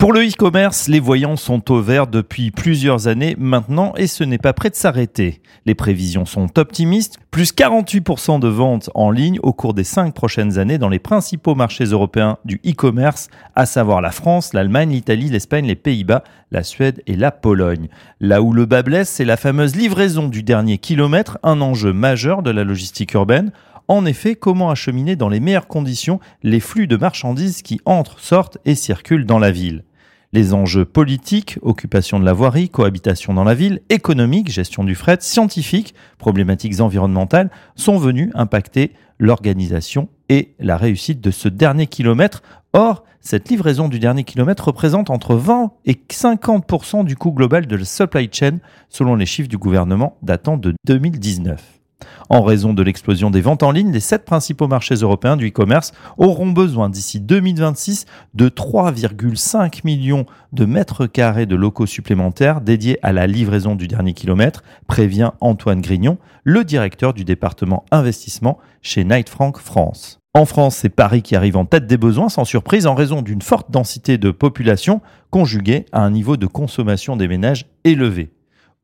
Pour le e-commerce, les voyants sont au vert depuis plusieurs années maintenant et ce n'est pas prêt de s'arrêter. Les prévisions sont optimistes, plus 48% de ventes en ligne au cours des cinq prochaines années dans les principaux marchés européens du e-commerce, à savoir la France, l'Allemagne, l'Italie, l'Espagne, les Pays-Bas, la Suède et la Pologne. Là où le bas blesse, c'est la fameuse livraison du dernier kilomètre, un enjeu majeur de la logistique urbaine. En effet, comment acheminer dans les meilleures conditions les flux de marchandises qui entrent, sortent et circulent dans la ville? Les enjeux politiques, occupation de la voirie, cohabitation dans la ville, économique, gestion du fret, scientifique, problématiques environnementales, sont venus impacter l'organisation et la réussite de ce dernier kilomètre. Or, cette livraison du dernier kilomètre représente entre 20 et 50% du coût global de la supply chain, selon les chiffres du gouvernement datant de 2019. En raison de l'explosion des ventes en ligne, les sept principaux marchés européens du e-commerce auront besoin d'ici 2026 de 3,5 millions de mètres carrés de locaux supplémentaires dédiés à la livraison du dernier kilomètre, prévient Antoine Grignon, le directeur du département investissement chez Knight Frank France. En France, c'est Paris qui arrive en tête des besoins sans surprise en raison d'une forte densité de population conjuguée à un niveau de consommation des ménages élevé.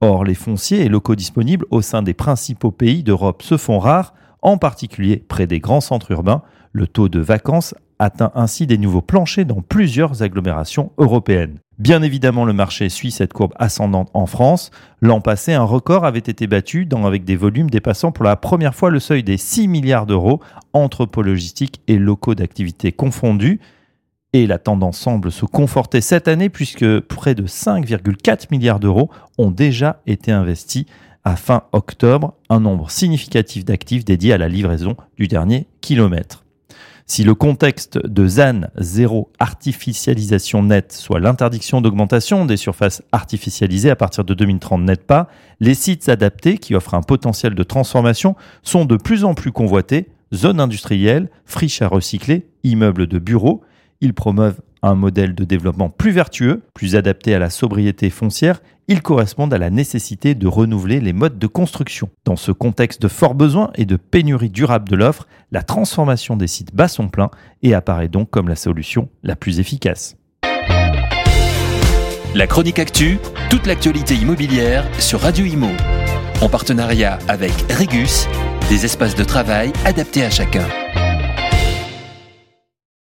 Or, les fonciers et locaux disponibles au sein des principaux pays d'Europe se font rares, en particulier près des grands centres urbains. Le taux de vacances atteint ainsi des nouveaux planchers dans plusieurs agglomérations européennes. Bien évidemment, le marché suit cette courbe ascendante en France. L'an passé, un record avait été battu avec des volumes dépassant pour la première fois le seuil des 6 milliards d'euros, entrepôts logistiques et locaux d'activité confondus. Et la tendance semble se conforter cette année puisque près de 5,4 milliards d'euros ont déjà été investis à fin octobre, un nombre significatif d'actifs dédiés à la livraison du dernier kilomètre. Si le contexte de ZAN, zéro artificialisation nette, soit l'interdiction d'augmentation des surfaces artificialisées à partir de 2030 n'aide pas, les sites adaptés qui offrent un potentiel de transformation sont de plus en plus convoités, zones industrielles, friches à recycler, immeubles de bureaux, ils promeuvent un modèle de développement plus vertueux, plus adapté à la sobriété foncière. Ils correspondent à la nécessité de renouveler les modes de construction. Dans ce contexte de fort besoin et de pénurie durable de l'offre, la transformation des sites bat son plein et apparaît donc comme la solution la plus efficace. La chronique actu, toute l'actualité immobilière sur Radio Imo. En partenariat avec Regus, des espaces de travail adaptés à chacun.